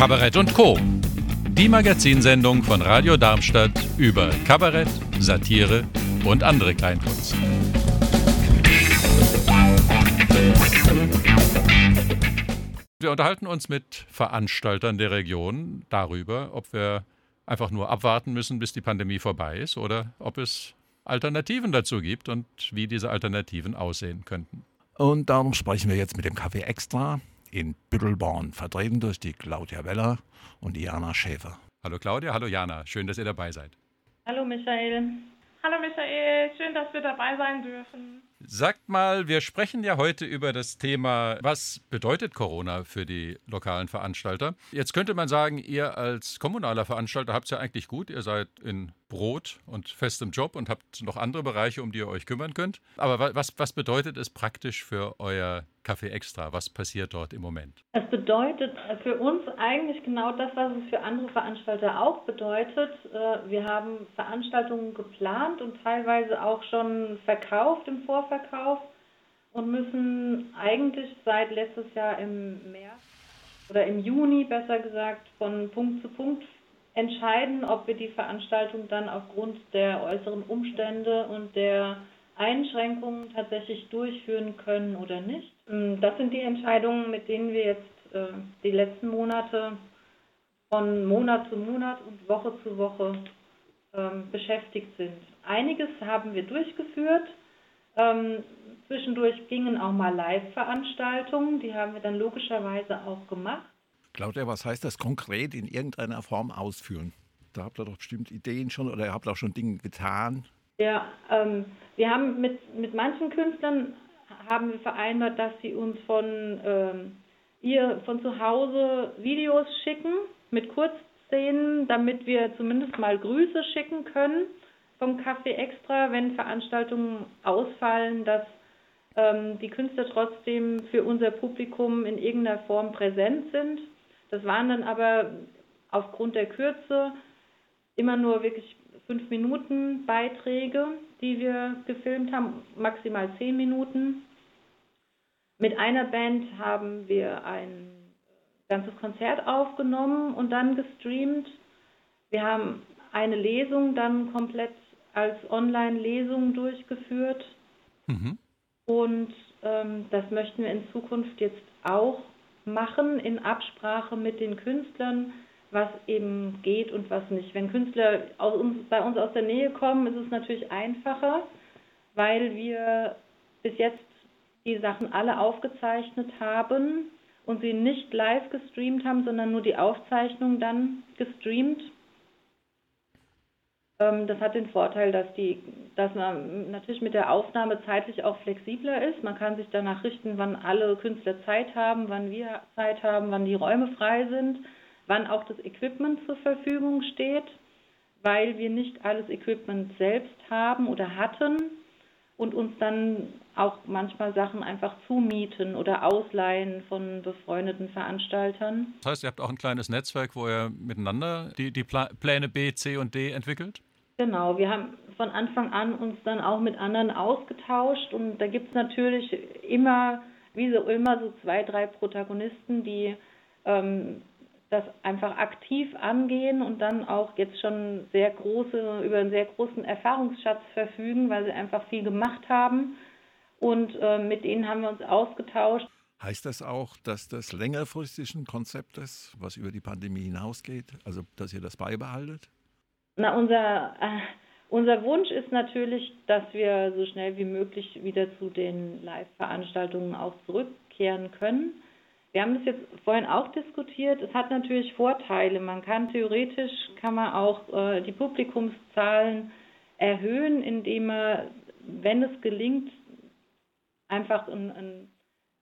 Kabarett und Co. Die Magazinsendung von Radio Darmstadt über Kabarett, Satire und andere Kleinkunst. Wir unterhalten uns mit Veranstaltern der Region darüber, ob wir einfach nur abwarten müssen, bis die Pandemie vorbei ist oder ob es Alternativen dazu gibt und wie diese Alternativen aussehen könnten. Und darum sprechen wir jetzt mit dem Café Extra in Büttelborn, vertreten durch die Claudia Weller und Jana Schäfer. Hallo Claudia, hallo Jana, schön, dass ihr dabei seid. Hallo Michael. Hallo Michael, schön, dass wir dabei sein dürfen. Sagt mal, wir sprechen ja heute über das Thema, was bedeutet Corona für die lokalen Veranstalter? Jetzt könnte man sagen, ihr als kommunaler Veranstalter habt es ja eigentlich gut. Ihr seid in Brot und festem Job und habt noch andere Bereiche, um die ihr euch kümmern könnt. Aber was, was bedeutet es praktisch für euer Café Extra? Was passiert dort im Moment? Es bedeutet für uns eigentlich genau das, was es für andere Veranstalter auch bedeutet. Äh, wir haben Veranstaltungen geplant und teilweise auch schon verkauft im Vorverkauf und müssen eigentlich seit letztes Jahr im März oder im Juni besser gesagt von Punkt zu Punkt entscheiden, ob wir die Veranstaltung dann aufgrund der äußeren Umstände und der Einschränkungen tatsächlich durchführen können oder nicht. Ähm, das sind die Entscheidungen, mit denen wir jetzt äh, die letzten Monate von Monat zu Monat und Woche zu Woche ähm, beschäftigt sind. Einiges haben wir durchgeführt. Ähm, zwischendurch gingen auch mal Live-Veranstaltungen, die haben wir dann logischerweise auch gemacht. Claudia, was heißt das konkret in irgendeiner Form ausführen? Da habt ihr doch bestimmt Ideen schon oder ihr habt auch schon Dinge getan. Ja, ähm, wir haben mit, mit manchen Künstlern haben wir vereinbart, dass sie uns von ähm, ihr von zu Hause Videos schicken mit Kurzszenen, damit wir zumindest mal Grüße schicken können vom Café Extra, wenn Veranstaltungen ausfallen, dass ähm, die Künstler trotzdem für unser Publikum in irgendeiner Form präsent sind. Das waren dann aber aufgrund der Kürze immer nur wirklich fünf Minuten Beiträge, die wir gefilmt haben, maximal zehn Minuten. Mit einer Band haben wir ein ganzes Konzert aufgenommen und dann gestreamt. Wir haben eine Lesung dann komplett als Online-Lesung durchgeführt. Mhm. Und ähm, das möchten wir in Zukunft jetzt auch machen in Absprache mit den Künstlern, was eben geht und was nicht. Wenn Künstler uns, bei uns aus der Nähe kommen, ist es natürlich einfacher, weil wir bis jetzt die Sachen alle aufgezeichnet haben und sie nicht live gestreamt haben, sondern nur die Aufzeichnung dann gestreamt das hat den Vorteil, dass, die, dass man natürlich mit der Aufnahme zeitlich auch flexibler ist. Man kann sich danach richten, wann alle Künstler Zeit haben, wann wir Zeit haben, wann die Räume frei sind, wann auch das Equipment zur Verfügung steht, weil wir nicht alles Equipment selbst haben oder hatten und uns dann auch manchmal Sachen einfach zumieten oder ausleihen von befreundeten Veranstaltern. Das heißt, ihr habt auch ein kleines Netzwerk, wo ihr miteinander die, die Pläne B, C und D entwickelt? Genau, wir haben von Anfang an uns dann auch mit anderen ausgetauscht und da gibt es natürlich immer, wie so immer, so zwei, drei Protagonisten, die ähm, das einfach aktiv angehen und dann auch jetzt schon sehr große, über einen sehr großen Erfahrungsschatz verfügen, weil sie einfach viel gemacht haben. Und äh, mit denen haben wir uns ausgetauscht. Heißt das auch, dass das längerfristig ein Konzept ist, was über die Pandemie hinausgeht? Also, dass ihr das beibehaltet? Na, unser, äh, unser Wunsch ist natürlich, dass wir so schnell wie möglich wieder zu den Live-Veranstaltungen auch zurückkehren können. Wir haben das jetzt vorhin auch diskutiert. Es hat natürlich Vorteile. Man kann theoretisch kann man auch äh, die Publikumszahlen erhöhen, indem man, wenn es gelingt, einfach ein, ein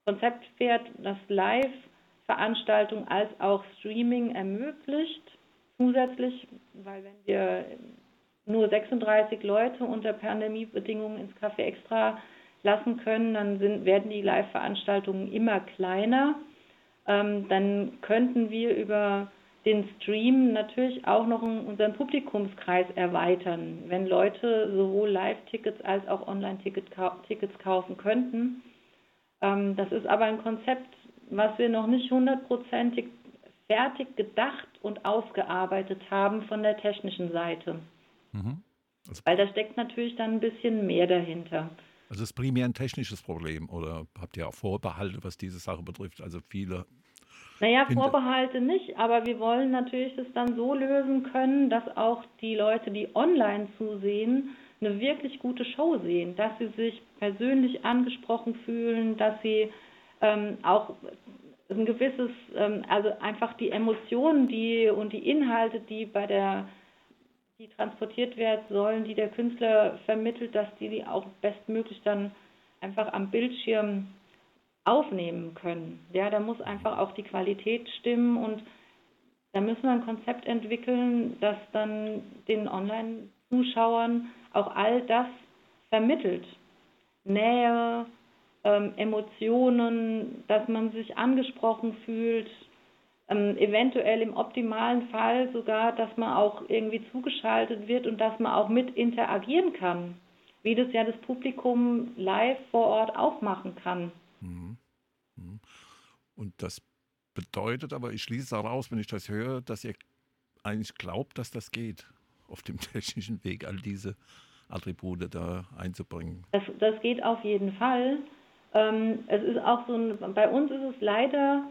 Konzept fährt, das Live-Veranstaltung als auch Streaming ermöglicht zusätzlich, weil wenn wir nur 36 Leute unter Pandemiebedingungen ins Café Extra lassen können, dann sind, werden die Live-Veranstaltungen immer kleiner. Ähm, dann könnten wir über den Stream natürlich auch noch unseren Publikumskreis erweitern, wenn Leute sowohl Live-Tickets als auch Online-Tickets kaufen könnten. Ähm, das ist aber ein Konzept, was wir noch nicht hundertprozentig fertig gedacht und ausgearbeitet haben von der technischen Seite. Mhm. Also, Weil da steckt natürlich dann ein bisschen mehr dahinter. Also ist primär ein technisches Problem oder habt ihr auch Vorbehalte, was diese Sache betrifft? Also viele. Naja, Vorbehalte nicht, aber wir wollen natürlich das dann so lösen können, dass auch die Leute, die online zusehen, eine wirklich gute Show sehen, dass sie sich persönlich angesprochen fühlen, dass sie ähm, auch ein gewisses, ähm, also einfach die Emotionen, die und die Inhalte, die bei der, die transportiert werden sollen, die der Künstler vermittelt, dass die die auch bestmöglich dann einfach am Bildschirm aufnehmen können. Ja, da muss einfach auch die Qualität stimmen und da müssen wir ein Konzept entwickeln, das dann den Online-Zuschauern auch all das vermittelt. Nähe, ähm, Emotionen, dass man sich angesprochen fühlt, ähm, eventuell im optimalen Fall sogar, dass man auch irgendwie zugeschaltet wird und dass man auch mit interagieren kann, wie das ja das Publikum live vor Ort auch machen kann. Mhm. Mhm. Und das bedeutet aber, ich schließe daraus, wenn ich das höre, dass ihr eigentlich glaubt, dass das geht, auf dem technischen Weg all diese Attribute da einzubringen. Das, das geht auf jeden Fall. Ähm, es ist auch so ein, bei uns ist es leider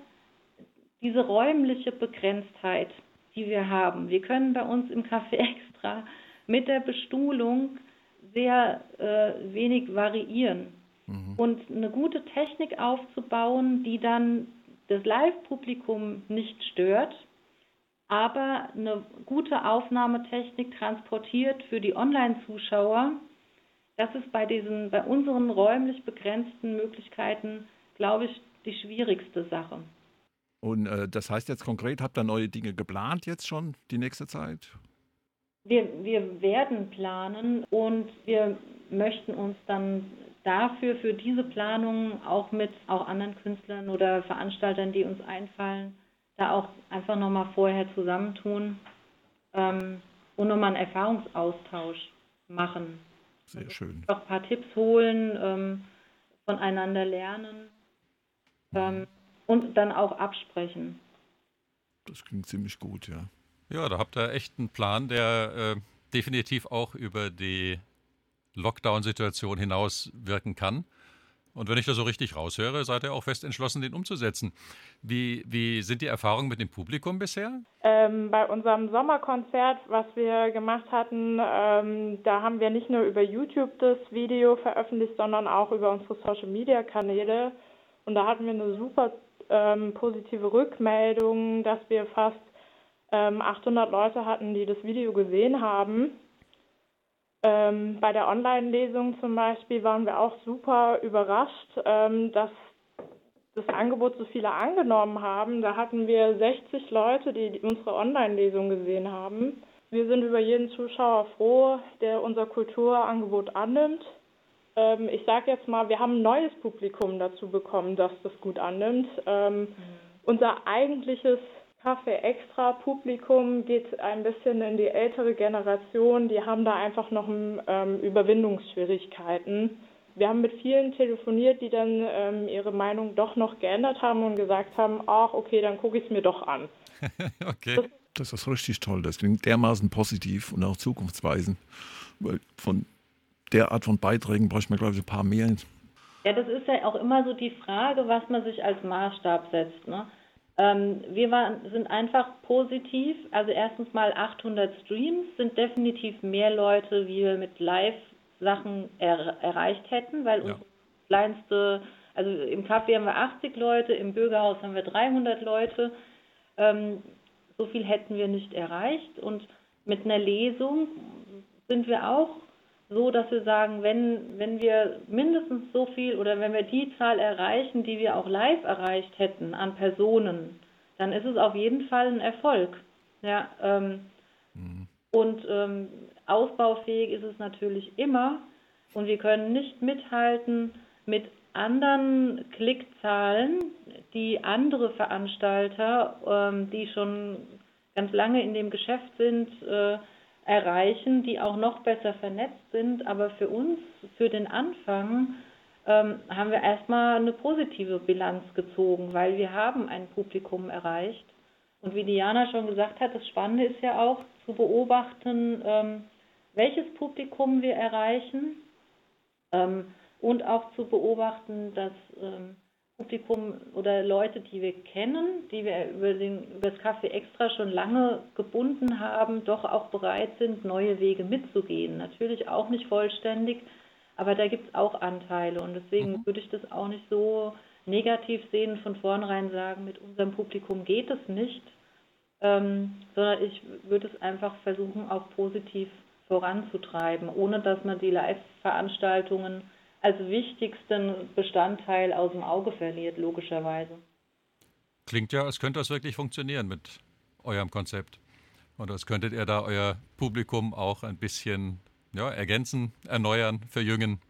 diese räumliche Begrenztheit, die wir haben. Wir können bei uns im Café Extra mit der Bestuhlung sehr äh, wenig variieren. Mhm. Und eine gute Technik aufzubauen, die dann das Live-Publikum nicht stört, aber eine gute Aufnahmetechnik transportiert für die Online-Zuschauer das ist bei diesen, bei unseren räumlich begrenzten Möglichkeiten, glaube ich, die schwierigste Sache. Und äh, das heißt jetzt konkret, habt ihr neue Dinge geplant jetzt schon die nächste Zeit? Wir, wir werden planen und wir möchten uns dann dafür, für diese Planung auch mit auch anderen Künstlern oder Veranstaltern, die uns einfallen, da auch einfach nochmal vorher zusammentun ähm, und nochmal einen Erfahrungsaustausch machen. Sehr also schön. Noch ein paar Tipps holen, ähm, voneinander lernen ähm, und dann auch absprechen. Das klingt ziemlich gut, ja. Ja, da habt ihr echt einen Plan, der äh, definitiv auch über die Lockdown-Situation hinaus wirken kann. Und wenn ich das so richtig raushöre, seid ihr auch fest entschlossen, den umzusetzen. Wie, wie sind die Erfahrungen mit dem Publikum bisher? Ähm, bei unserem Sommerkonzert, was wir gemacht hatten, ähm, da haben wir nicht nur über YouTube das Video veröffentlicht, sondern auch über unsere Social-Media-Kanäle. Und da hatten wir eine super ähm, positive Rückmeldung, dass wir fast 800 ähm, Leute hatten, die das Video gesehen haben. Ähm, bei der Online-Lesung zum Beispiel waren wir auch super überrascht, ähm, dass das Angebot so viele angenommen haben. Da hatten wir 60 Leute, die unsere Online-Lesung gesehen haben. Wir sind über jeden Zuschauer froh, der unser Kulturangebot annimmt. Ähm, ich sage jetzt mal, wir haben ein neues Publikum dazu bekommen, das das gut annimmt. Ähm, mhm. Unser eigentliches Kaffee Extra Publikum geht ein bisschen in die ältere Generation. Die haben da einfach noch ähm, Überwindungsschwierigkeiten. Wir haben mit vielen telefoniert, die dann ähm, ihre Meinung doch noch geändert haben und gesagt haben, ach okay, dann gucke ich es mir doch an. okay. Das, das ist richtig toll. Das klingt dermaßen positiv und auch zukunftsweisend. Weil von der Art von Beiträgen bräuchte man, glaube ich, ein paar mehr. Ja, das ist ja auch immer so die Frage, was man sich als Maßstab setzt. Ne? Ähm, wir waren, sind einfach positiv. Also erstens mal 800 Streams sind definitiv mehr Leute, wie wir mit Live-Sachen er, erreicht hätten, weil ja. unsere kleinste, also im Café haben wir 80 Leute, im Bürgerhaus haben wir 300 Leute. Ähm, so viel hätten wir nicht erreicht. Und mit einer Lesung sind wir auch so, dass wir sagen, wenn, wenn wir mindestens so viel oder wenn wir die Zahl erreichen, die wir auch live erreicht hätten an Personen, dann ist es auf jeden Fall ein Erfolg. Ja, ähm, mhm. Und ähm, ausbaufähig ist es natürlich immer und wir können nicht mithalten mit anderen Klickzahlen, die andere Veranstalter, ähm, die schon ganz lange in dem Geschäft sind, äh, erreichen, die auch noch besser vernetzt sind. Aber für uns, für den Anfang, ähm, haben wir erstmal eine positive Bilanz gezogen, weil wir haben ein Publikum erreicht, Und wie Diana schon gesagt hat, das Spannende ist ja auch zu beobachten, ähm, welches Publikum wir erreichen ähm, und auch zu beobachten, dass ähm, Publikum oder Leute, die wir kennen, die wir über, den, über das Café Extra schon lange gebunden haben, doch auch bereit sind, neue Wege mitzugehen. Natürlich auch nicht vollständig, aber da gibt es auch Anteile und deswegen mhm. würde ich das auch nicht so negativ sehen, von vornherein sagen, mit unserem Publikum geht es nicht, ähm, sondern ich würde es einfach versuchen, auch positiv voranzutreiben, ohne dass man die Live-Veranstaltungen als wichtigsten Bestandteil aus dem Auge verliert, logischerweise. Klingt ja, als könnte das wirklich funktionieren mit eurem Konzept. Und als könntet ihr da euer Publikum auch ein bisschen ja, ergänzen, erneuern, verjüngen.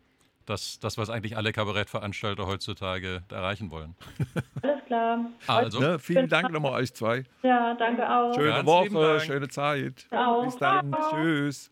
Das, das, was eigentlich alle Kabarettveranstalter heutzutage erreichen wollen. Alles klar. Also. Ja, vielen Dank nochmal euch zwei. Ja, danke auch. Schöne Woche, schöne Zeit. Ciao. Bis dann. Ciao. Tschüss.